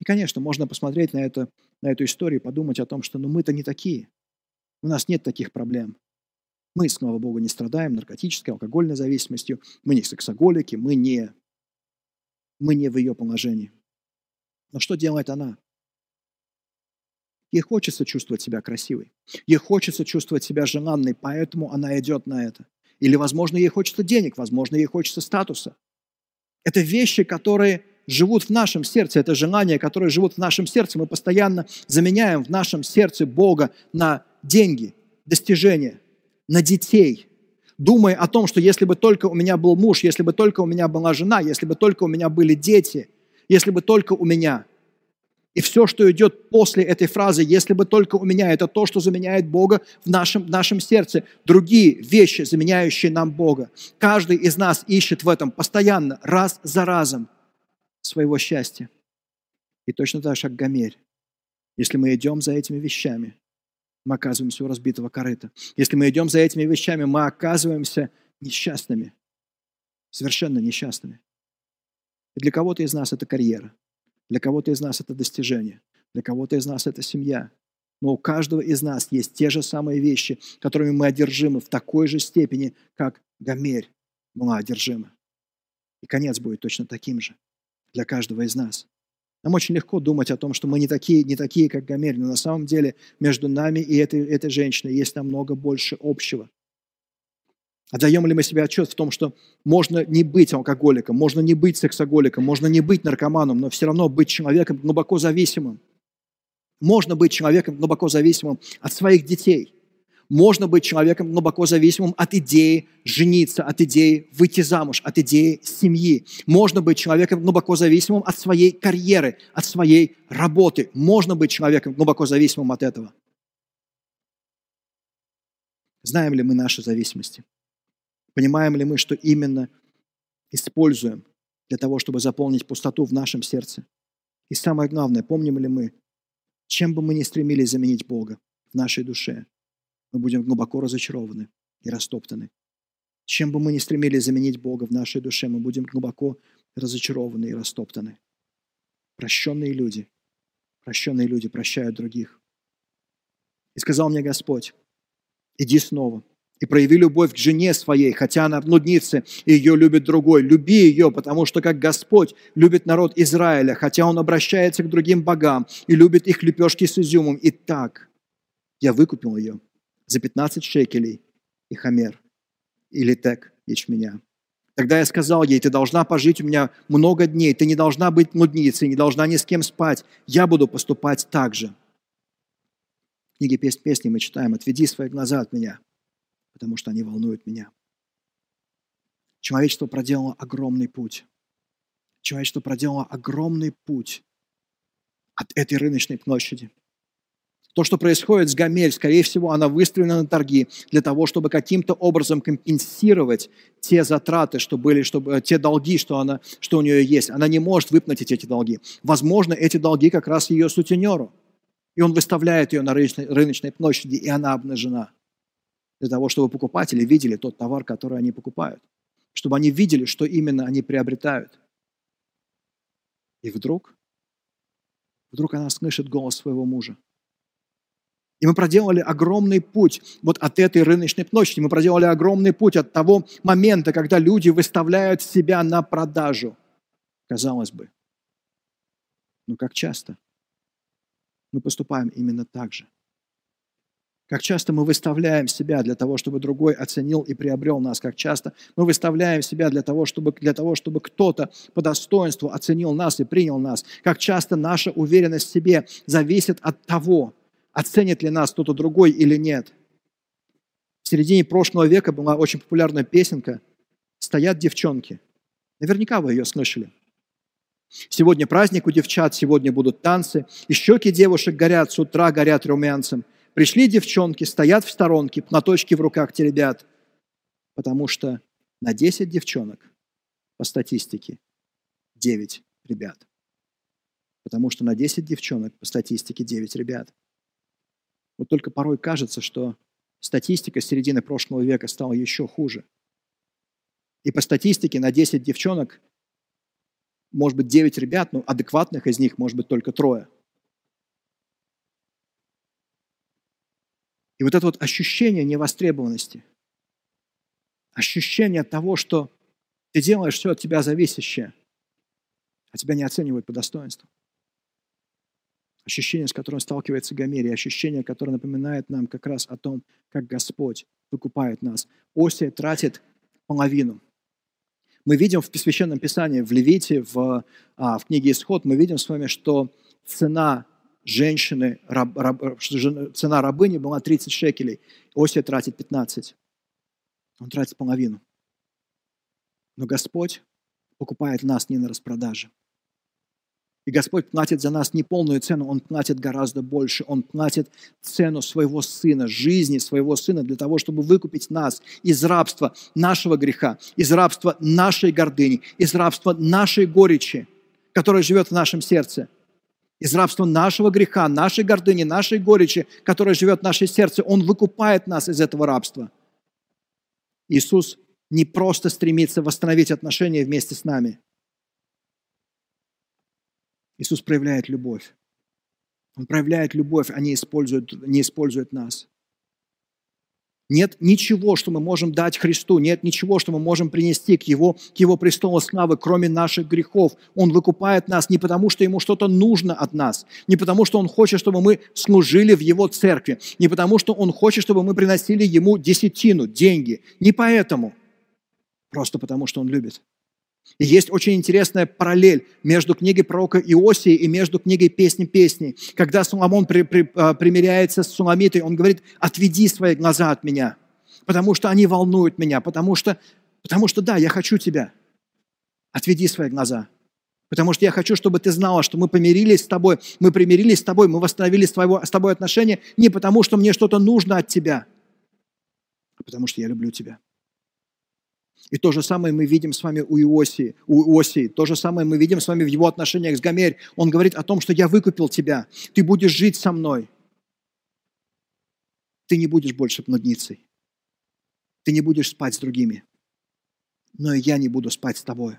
И, конечно, можно посмотреть на, это, на эту историю подумать о том, что ну, мы-то не такие. У нас нет таких проблем. Мы, слава Богу, не страдаем наркотической, алкогольной зависимостью. Мы не сексоголики, мы не, мы не в ее положении. Но что делает она? Ей хочется чувствовать себя красивой. Ей хочется чувствовать себя желанной, поэтому она идет на это. Или, возможно, ей хочется денег, возможно, ей хочется статуса. Это вещи, которые живут в нашем сердце, это желания, которые живут в нашем сердце. Мы постоянно заменяем в нашем сердце Бога на деньги, достижения, на детей, думая о том, что если бы только у меня был муж, если бы только у меня была жена, если бы только у меня были дети, если бы только у меня – и все, что идет после этой фразы, если бы только у меня, это то, что заменяет Бога в нашем, в нашем сердце. Другие вещи, заменяющие нам Бога. Каждый из нас ищет в этом постоянно, раз за разом, своего счастья. И точно так же, как Гомерь. Если мы идем за этими вещами, мы оказываемся у разбитого корыта. Если мы идем за этими вещами, мы оказываемся несчастными. Совершенно несчастными. И для кого-то из нас это карьера. Для кого-то из нас это достижение, для кого-то из нас это семья. Но у каждого из нас есть те же самые вещи, которыми мы одержимы в такой же степени, как Гомерь была одержима. И конец будет точно таким же для каждого из нас. Нам очень легко думать о том, что мы не такие, не такие как Гомерь, но на самом деле между нами и этой, этой женщиной есть намного больше общего. Отдаем ли мы себе отчет в том, что можно не быть алкоголиком, можно не быть сексоголиком, можно не быть наркоманом, но все равно быть человеком глубоко зависимым. Можно быть человеком глубоко зависимым от своих детей. Можно быть человеком глубоко зависимым от идеи жениться, от идеи выйти замуж, от идеи семьи. Можно быть человеком глубоко зависимым от своей карьеры, от своей работы. Можно быть человеком глубоко зависимым от этого. Знаем ли мы наши зависимости? Понимаем ли мы, что именно используем для того, чтобы заполнить пустоту в нашем сердце? И самое главное, помним ли мы, чем бы мы ни стремились заменить Бога в нашей душе, мы будем глубоко разочарованы и растоптаны. Чем бы мы ни стремились заменить Бога в нашей душе, мы будем глубоко разочарованы и растоптаны. Прощенные люди, прощенные люди прощают других. И сказал мне Господь, иди снова, и прояви любовь к жене своей, хотя она блудница, и ее любит другой. Люби ее, потому что как Господь любит народ Израиля, хотя Он обращается к другим богам и любит их лепешки с изюмом. И так я выкупил ее за 15 шекелей и хамер, или тек ячменя. Тогда я сказал ей, ты должна пожить у меня много дней, ты не должна быть блудницей, не должна ни с кем спать, я буду поступать так же. В книге «Песнь песни» мы читаем, «Отведи свои глаза от меня, потому что они волнуют меня. Человечество проделало огромный путь. Человечество проделало огромный путь от этой рыночной площади. То, что происходит с Гамель, скорее всего, она выставлена на торги для того, чтобы каким-то образом компенсировать те затраты, что были, чтобы, те долги, что, она, что у нее есть. Она не может выплатить эти долги. Возможно, эти долги как раз ее сутенеру. И он выставляет ее на рыночной, рыночной площади, и она обнажена для того, чтобы покупатели видели тот товар, который они покупают, чтобы они видели, что именно они приобретают. И вдруг, вдруг она слышит голос своего мужа. И мы проделали огромный путь вот от этой рыночной площади. Мы проделали огромный путь от того момента, когда люди выставляют себя на продажу. Казалось бы. Но как часто мы поступаем именно так же. Как часто мы выставляем себя для того, чтобы другой оценил и приобрел нас. Как часто мы выставляем себя для того, чтобы, для того, чтобы кто-то по достоинству оценил нас и принял нас. Как часто наша уверенность в себе зависит от того, оценит ли нас кто-то другой или нет. В середине прошлого века была очень популярная песенка «Стоят девчонки». Наверняка вы ее слышали. Сегодня праздник у девчат, сегодня будут танцы, и щеки девушек горят, с утра горят румянцем – Пришли девчонки, стоят в сторонке, на точке в руках теребят, потому что на 10 девчонок, по статистике, 9 ребят. Потому что на 10 девчонок, по статистике, 9 ребят. Вот только порой кажется, что статистика середины прошлого века стала еще хуже. И по статистике на 10 девчонок, может быть, 9 ребят, но адекватных из них может быть только трое – И вот это вот ощущение невостребованности, ощущение того, что ты делаешь все от тебя зависящее, а тебя не оценивают по достоинству. Ощущение, с которым сталкивается Гомерий, ощущение, которое напоминает нам как раз о том, как Господь выкупает нас. Осия тратит половину. Мы видим в Священном Писании, в Левите, в, а, в книге Исход, мы видим с вами, что цена женщины, раб, раб, цена рабыни была 30 шекелей. Осия тратит 15. Он тратит половину. Но Господь покупает нас не на распродаже. И Господь платит за нас не полную цену, Он платит гораздо больше. Он платит цену своего Сына, жизни своего Сына для того, чтобы выкупить нас из рабства нашего греха, из рабства нашей гордыни, из рабства нашей горечи, которая живет в нашем сердце – из рабства нашего греха, нашей гордыни, нашей горечи, которая живет в нашем сердце. Он выкупает нас из этого рабства. Иисус не просто стремится восстановить отношения вместе с нами. Иисус проявляет любовь. Он проявляет любовь, а не использует, не использует нас. Нет ничего, что мы можем дать Христу, нет ничего, что мы можем принести к Его, к Его престолу славы, кроме наших грехов. Он выкупает нас не потому, что Ему что-то нужно от нас, не потому, что Он хочет, чтобы мы служили в Его церкви, не потому, что Он хочет, чтобы мы приносили Ему десятину, деньги. Не поэтому, просто потому, что Он любит. И есть очень интересная параллель между книгой пророка Иосии и между книгой «Песни песней». Когда Соломон при, при, а, примиряется с Суламитой, он говорит, отведи свои глаза от меня, потому что они волнуют меня, потому что, потому что да, я хочу тебя. Отведи свои глаза. Потому что я хочу, чтобы ты знала, что мы помирились с тобой, мы примирились с тобой, мы восстановили с, твоего, с тобой отношения не потому, что мне что-то нужно от тебя, а потому что я люблю тебя. И то же самое мы видим с вами у Иосии, у Иосии. То же самое мы видим с вами в его отношениях с Гомерь. Он говорит о том, что я выкупил тебя, ты будешь жить со мной. Ты не будешь больше блудницей. Ты не будешь спать с другими. Но и я не буду спать с тобой.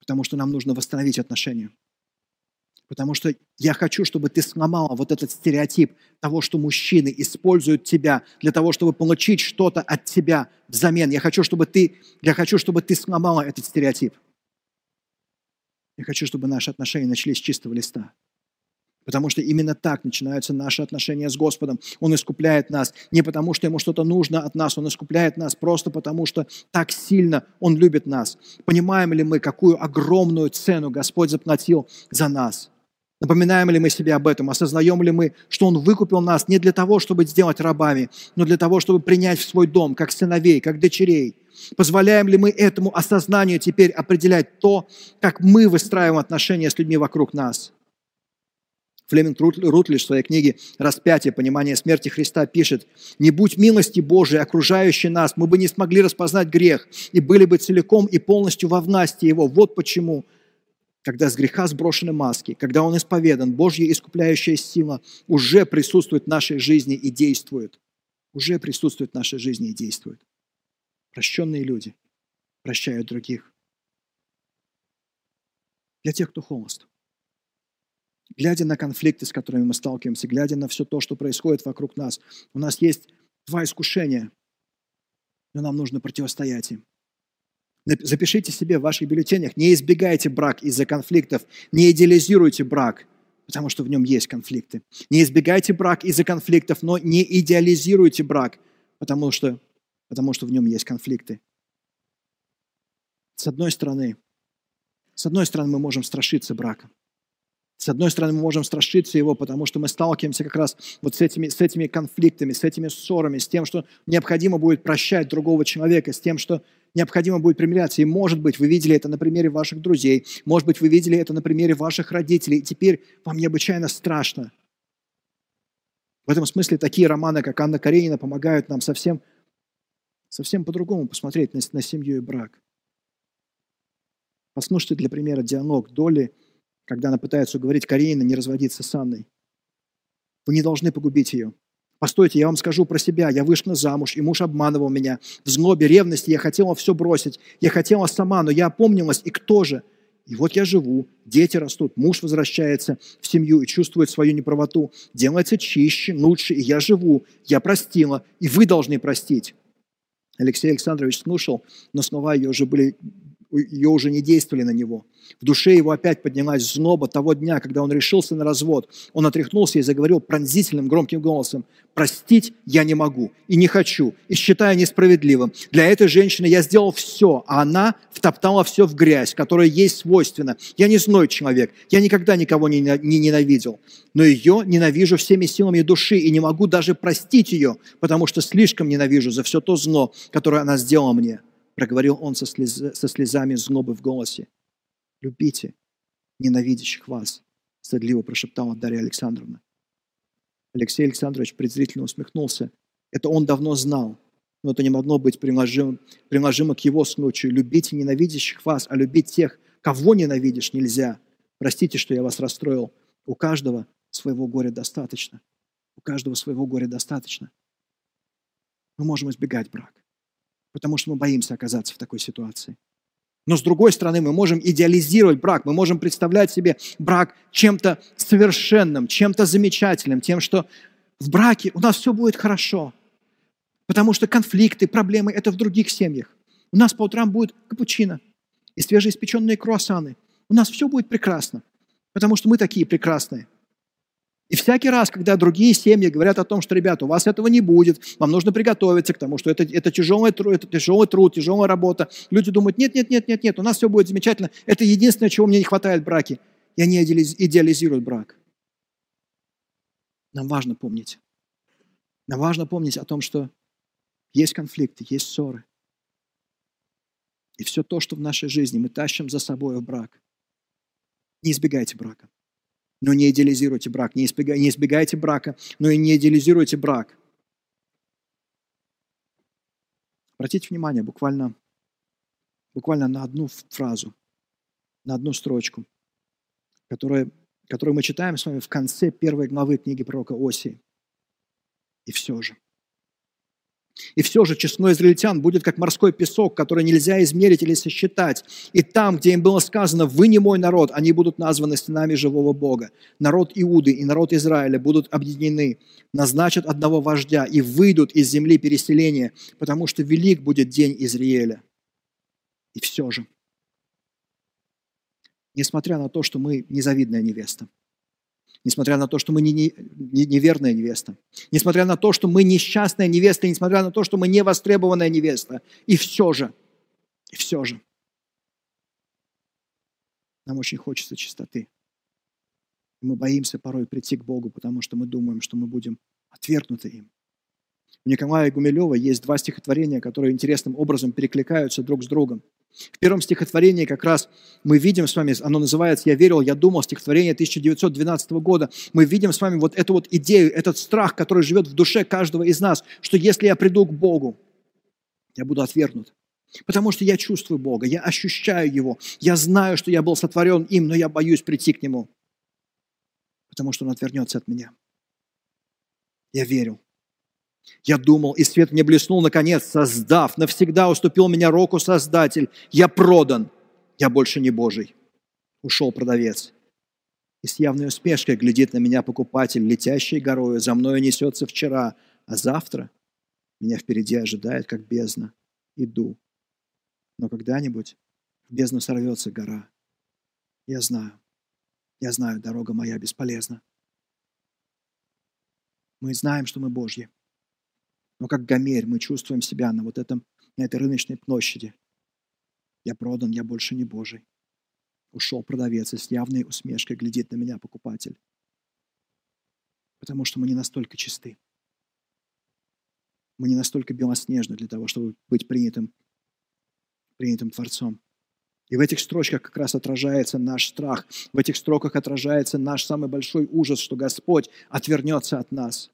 Потому что нам нужно восстановить отношения. Потому что я хочу, чтобы ты сломала вот этот стереотип того, что мужчины используют тебя для того, чтобы получить что-то от тебя взамен. Я хочу, чтобы ты, я хочу, чтобы ты сломала этот стереотип. Я хочу, чтобы наши отношения начались с чистого листа. Потому что именно так начинаются наши отношения с Господом. Он искупляет нас не потому, что ему что-то нужно от нас, он искупляет нас просто потому, что так сильно он любит нас. Понимаем ли мы, какую огромную цену Господь заплатил за нас? Напоминаем ли мы себе об этом? Осознаем ли мы, что Он выкупил нас не для того, чтобы сделать рабами, но для того, чтобы принять в свой дом, как сыновей, как дочерей? Позволяем ли мы этому осознанию теперь определять то, как мы выстраиваем отношения с людьми вокруг нас? Флеминг Рутлиш в своей книге «Распятие. Понимание смерти Христа» пишет, «Не будь милости Божией, окружающей нас, мы бы не смогли распознать грех и были бы целиком и полностью во власти Его. Вот почему когда с греха сброшены маски, когда он исповедан, Божья искупляющая сила уже присутствует в нашей жизни и действует. Уже присутствует в нашей жизни и действует. Прощенные люди прощают других. Для тех, кто холост. Глядя на конфликты, с которыми мы сталкиваемся, глядя на все то, что происходит вокруг нас, у нас есть два искушения, но нам нужно противостоять им. Запишите себе в ваших бюллетенях, не избегайте брак из-за конфликтов, не идеализируйте брак, потому что в нем есть конфликты. Не избегайте брак из-за конфликтов, но не идеализируйте брак, потому что, потому что в нем есть конфликты. С одной стороны, с одной стороны, мы можем страшиться брака. С одной стороны, мы можем страшиться его, потому что мы сталкиваемся как раз вот с этими, с этими конфликтами, с этими ссорами, с тем, что необходимо будет прощать другого человека, с тем, что необходимо будет примиряться. И, может быть, вы видели это на примере ваших друзей, может быть, вы видели это на примере ваших родителей, и теперь вам необычайно страшно. В этом смысле такие романы, как Анна Каренина, помогают нам совсем, совсем по-другому посмотреть на, на семью и брак. Послушайте для примера диалог Доли – когда она пытается уговорить Каренина не разводиться с Анной. Вы не должны погубить ее. Постойте, я вам скажу про себя. Я вышла замуж, и муж обманывал меня. В злобе, ревности я хотела все бросить. Я хотела сама, но я опомнилась. И кто же? И вот я живу, дети растут, муж возвращается в семью и чувствует свою неправоту. Делается чище, лучше, и я живу. Я простила, и вы должны простить. Алексей Александрович слушал, но слова ее уже были ее уже не действовали на него. В душе его опять поднялась злоба того дня, когда он решился на развод. Он отряхнулся и заговорил пронзительным громким голосом. «Простить я не могу и не хочу, и считаю несправедливым. Для этой женщины я сделал все, а она втоптала все в грязь, которая ей свойственна. Я не злой человек, я никогда никого не ненавидел, но ее ненавижу всеми силами души и не могу даже простить ее, потому что слишком ненавижу за все то зло, которое она сделала мне» проговорил он со, слез, со слезами злобы в голосе. «Любите ненавидящих вас», – стыдливо прошептала Дарья Александровна. Алексей Александрович презрительно усмехнулся. Это он давно знал, но это не могло быть приложимо, приложимо к его случаю. Любите ненавидящих вас, а любить тех, кого ненавидишь, нельзя. Простите, что я вас расстроил. У каждого своего горя достаточно. У каждого своего горя достаточно. Мы можем избегать брака потому что мы боимся оказаться в такой ситуации. Но с другой стороны, мы можем идеализировать брак, мы можем представлять себе брак чем-то совершенным, чем-то замечательным, тем, что в браке у нас все будет хорошо. Потому что конфликты, проблемы – это в других семьях. У нас по утрам будет капучино и свежеиспеченные круассаны. У нас все будет прекрасно, потому что мы такие прекрасные. И всякий раз, когда другие семьи говорят о том, что, ребята, у вас этого не будет, вам нужно приготовиться к тому, что это, это, тяжелый, труд, это тяжелый труд, тяжелая работа, люди думают, нет, нет, нет, нет, нет, у нас все будет замечательно, это единственное, чего мне не хватает в браке. И они идеализируют брак. Нам важно помнить. Нам важно помнить о том, что есть конфликты, есть ссоры. И все то, что в нашей жизни мы тащим за собой в брак. Не избегайте брака. Но не идеализируйте брак. Не, избегайте, не избегайте брака, но и не идеализируйте брак. Обратите внимание буквально, буквально на одну фразу, на одну строчку, которая, которую мы читаем с вами в конце первой главы книги пророка Осии. И все же – и все же число израильтян будет как морской песок, который нельзя измерить или сосчитать. И там, где им было сказано «Вы не мой народ», они будут названы стенами живого Бога. Народ Иуды и народ Израиля будут объединены, назначат одного вождя и выйдут из земли переселения, потому что велик будет день Израиля. И все же, несмотря на то, что мы незавидная невеста, несмотря на то, что мы не, не, не, неверная невеста, несмотря на то, что мы несчастная невеста, несмотря на то, что мы невостребованная невеста. И все же, и все же, нам очень хочется чистоты. Мы боимся порой прийти к Богу, потому что мы думаем, что мы будем отвергнуты им. У Николая Гумилева есть два стихотворения, которые интересным образом перекликаются друг с другом. В первом стихотворении как раз мы видим с вами, оно называется «Я верил, я думал», стихотворение 1912 года. Мы видим с вами вот эту вот идею, этот страх, который живет в душе каждого из нас, что если я приду к Богу, я буду отвергнут. Потому что я чувствую Бога, я ощущаю Его, я знаю, что я был сотворен им, но я боюсь прийти к Нему, потому что Он отвернется от меня. Я верю. Я думал, и свет мне блеснул, наконец, создав, навсегда уступил меня року Создатель. Я продан, я больше не Божий. Ушел продавец. И с явной усмешкой глядит на меня покупатель, летящий горою, за мною несется вчера, а завтра меня впереди ожидает, как бездна. Иду. Но когда-нибудь в бездну сорвется гора. Я знаю, я знаю, дорога моя бесполезна. Мы знаем, что мы Божьи. Но как Гомерь мы чувствуем себя на вот этом, на этой рыночной площади. Я продан, я больше не Божий. Ушел продавец, и с явной усмешкой глядит на меня покупатель. Потому что мы не настолько чисты. Мы не настолько белоснежны для того, чтобы быть принятым, принятым Творцом. И в этих строчках как раз отражается наш страх. В этих строках отражается наш самый большой ужас, что Господь отвернется от нас.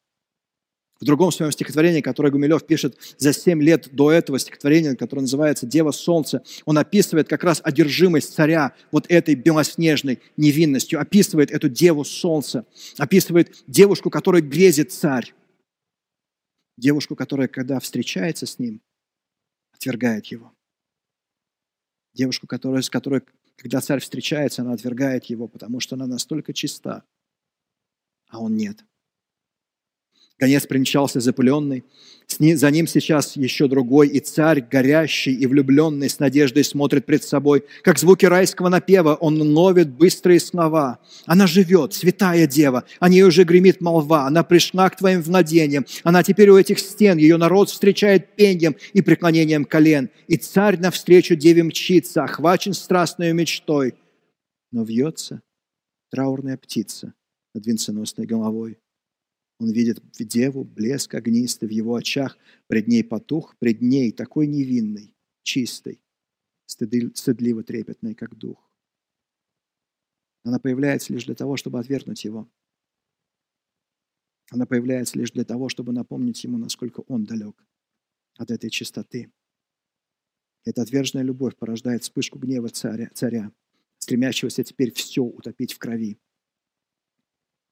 В другом своем стихотворении, которое Гумилев пишет за семь лет до этого стихотворения, которое называется «Дева солнца», он описывает как раз одержимость царя вот этой белоснежной невинностью, описывает эту Деву солнца, описывает девушку, которой грезит царь, девушку, которая, когда встречается с ним, отвергает его. Девушку, которая, с которой, когда царь встречается, она отвергает его, потому что она настолько чиста, а он нет – Конец примчался запыленный. За ним сейчас еще другой, и царь, горящий и влюбленный, с надеждой смотрит пред собой. Как звуки райского напева, он ловит быстрые слова. Она живет, святая дева, о ней уже гремит молва. Она пришла к твоим владениям. Она теперь у этих стен, ее народ встречает пеньем и преклонением колен. И царь навстречу деве мчится, охвачен страстной мечтой. Но вьется траурная птица над венценосной головой. Он видит деву, блеск огнистый в его очах, пред ней потух, пред ней такой невинный, чистый, стыдливо трепетный, как дух. Она появляется лишь для того, чтобы отвергнуть его. Она появляется лишь для того, чтобы напомнить ему, насколько он далек от этой чистоты. Эта отверженная любовь порождает вспышку гнева царя, царя, стремящегося теперь все утопить в крови.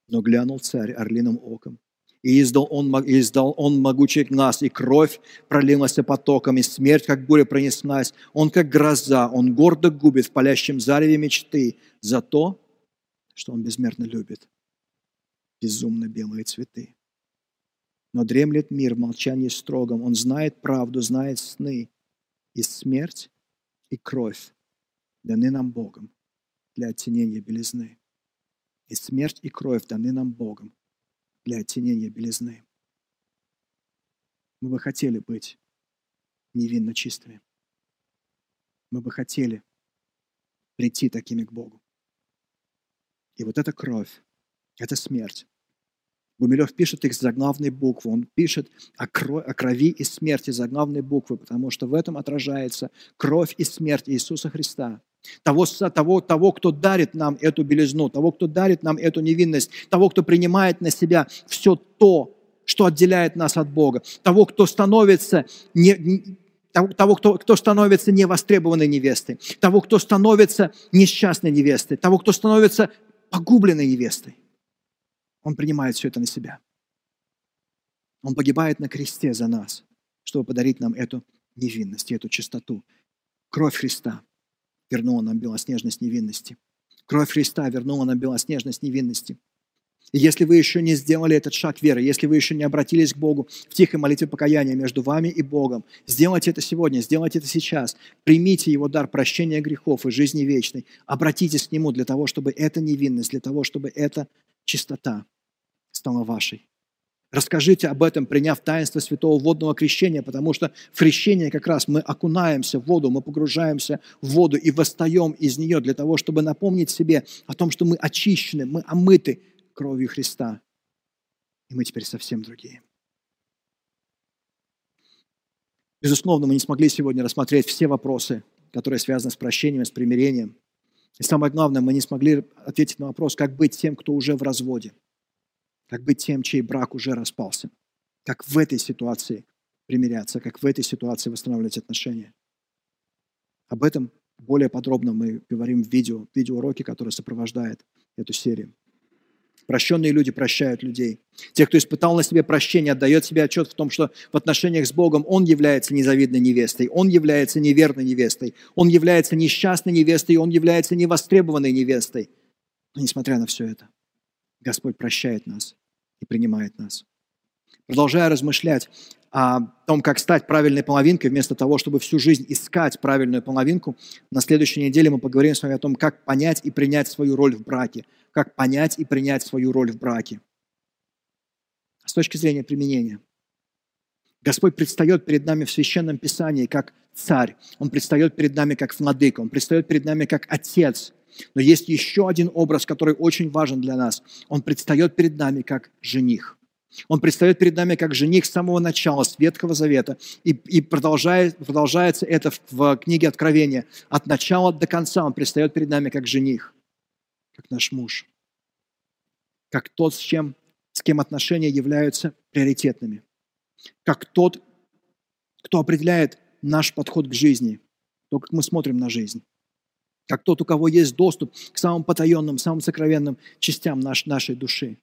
Но глянул царь орлиным оком, и издал он, издал он могучий глаз, и кровь пролилась потоком, и смерть, как буря, пронеслась. Он, как гроза, он гордо губит в палящем зареве мечты за то, что он безмерно любит безумно белые цветы. Но дремлет мир в молчании строгом. Он знает правду, знает сны. И смерть, и кровь даны нам Богом для оттенения белизны. И смерть, и кровь даны нам Богом для оттенения белизны. Мы бы хотели быть невинно чистыми. Мы бы хотели прийти такими к Богу. И вот эта кровь, это смерть. Гумилев пишет их заглавной буквы. Он пишет о, крови, о крови и смерти заглавной буквы, потому что в этом отражается кровь и смерть Иисуса Христа. Того, того, того, кто дарит нам эту белизну, того, кто дарит нам эту невинность, того, кто принимает на себя все то, что отделяет нас от Бога, того, кто становится не, того, кто, кто становится невостребованной невестой, того, кто становится несчастной невестой, того, кто становится погубленной невестой. Он принимает все это на себя. Он погибает на кресте за нас, чтобы подарить нам эту невинность, эту чистоту. Кровь Христа вернула нам белоснежность невинности. Кровь Христа вернула нам белоснежность невинности. И если вы еще не сделали этот шаг веры, если вы еще не обратились к Богу в тихой молитве покаяния между вами и Богом, сделайте это сегодня, сделайте это сейчас. Примите Его дар прощения грехов и жизни вечной. Обратитесь к Нему для того, чтобы эта невинность, для того, чтобы эта чистота стала вашей. Расскажите об этом, приняв таинство святого водного крещения, потому что в крещении как раз мы окунаемся в воду, мы погружаемся в воду и восстаем из нее для того, чтобы напомнить себе о том, что мы очищены, мы омыты кровью Христа. И мы теперь совсем другие. Безусловно, мы не смогли сегодня рассмотреть все вопросы, которые связаны с прощением, с примирением. И самое главное, мы не смогли ответить на вопрос, как быть тем, кто уже в разводе – как быть тем, чей брак уже распался, как в этой ситуации примиряться, как в этой ситуации восстанавливать отношения. Об этом более подробно мы говорим в видео, в видеоуроке, которое сопровождает эту серию. Прощенные люди прощают людей. Те, кто испытал на себе прощение, отдает себе отчет в том, что в отношениях с Богом он является незавидной невестой, он является неверной невестой, он является несчастной невестой, он является невостребованной невестой. Но несмотря на все это, Господь прощает нас и принимает нас. Продолжая размышлять о том, как стать правильной половинкой, вместо того, чтобы всю жизнь искать правильную половинку, на следующей неделе мы поговорим с вами о том, как понять и принять свою роль в браке. Как понять и принять свою роль в браке. С точки зрения применения. Господь предстает перед нами в Священном Писании как царь. Он предстает перед нами как владыка. Он предстает перед нами как отец – но есть еще один образ, который очень важен для нас. Он предстает перед нами как жених. Он предстает перед нами как жених с самого начала, с Ветхого Завета. И, и продолжает, продолжается это в, в книге Откровения. От начала до конца он предстает перед нами как жених, как наш муж, как тот, с, чем, с кем отношения являются приоритетными, как тот, кто определяет наш подход к жизни, то, как мы смотрим на жизнь как тот, у кого есть доступ к самым потаенным, самым сокровенным частям наш, нашей души.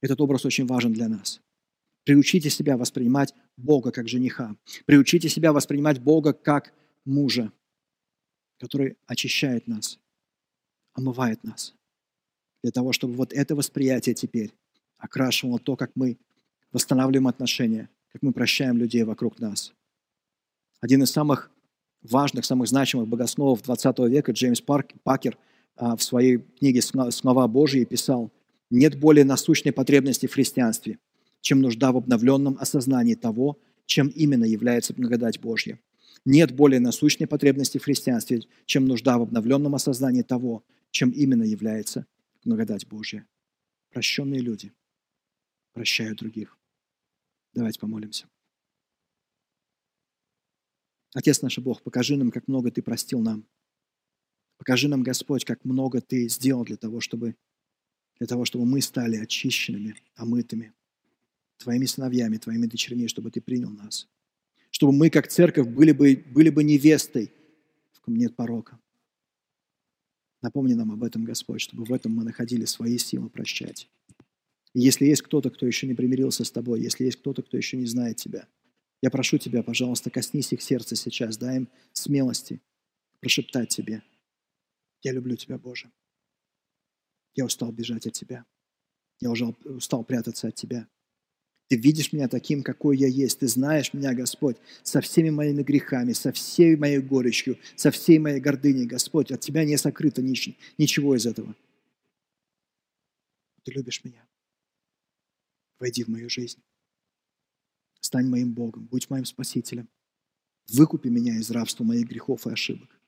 Этот образ очень важен для нас. Приучите себя воспринимать Бога как жениха. Приучите себя воспринимать Бога как мужа, который очищает нас, омывает нас. Для того, чтобы вот это восприятие теперь окрашивало то, как мы восстанавливаем отношения, как мы прощаем людей вокруг нас. Один из самых важных, самых значимых богословов 20 века Джеймс Пакер а, в своей книге «Слова Божьи» писал, «Нет более насущной потребности в христианстве, чем нужда в обновленном осознании того, чем именно является благодать Божья. Нет более насущной потребности в христианстве, чем нужда в обновленном осознании того, чем именно является благодать Божья. Прощенные люди прощают других. Давайте помолимся. Отец наш Бог, покажи нам, как много Ты простил нам. Покажи нам, Господь, как много Ты сделал для того, чтобы, для того, чтобы мы стали очищенными, омытыми, Твоими сыновьями, Твоими дочерьми, чтобы Ты принял нас. Чтобы мы, как церковь, были бы, были бы невестой, в ком нет порока. Напомни нам об этом, Господь, чтобы в этом мы находили свои силы прощать. И если есть кто-то, кто еще не примирился с Тобой, если есть кто-то, кто еще не знает Тебя – я прошу Тебя, пожалуйста, коснись их сердца сейчас, дай им смелости прошептать Тебе. Я люблю Тебя, Боже. Я устал бежать от Тебя. Я уже устал прятаться от Тебя. Ты видишь меня таким, какой я есть. Ты знаешь меня, Господь, со всеми моими грехами, со всей моей горечью, со всей моей гордыней, Господь. От Тебя не сокрыто ничего из этого. Ты любишь меня. Войди в мою жизнь. Стань моим Богом, будь моим Спасителем. Выкупи меня из рабства моих грехов и ошибок,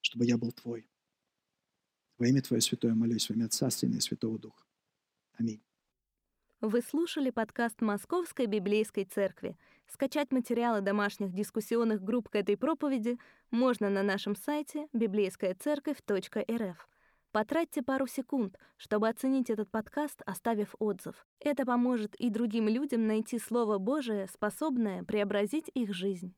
чтобы я был Твой. Во имя Твое святое молюсь, во имя Отца, Сына и Святого Духа. Аминь. Вы слушали подкаст Московской Библейской Церкви. Скачать материалы домашних дискуссионных групп к этой проповеди можно на нашем сайте библейскаяцерковь.рф. Потратьте пару секунд, чтобы оценить этот подкаст, оставив отзыв. Это поможет и другим людям найти Слово Божие, способное преобразить их жизнь.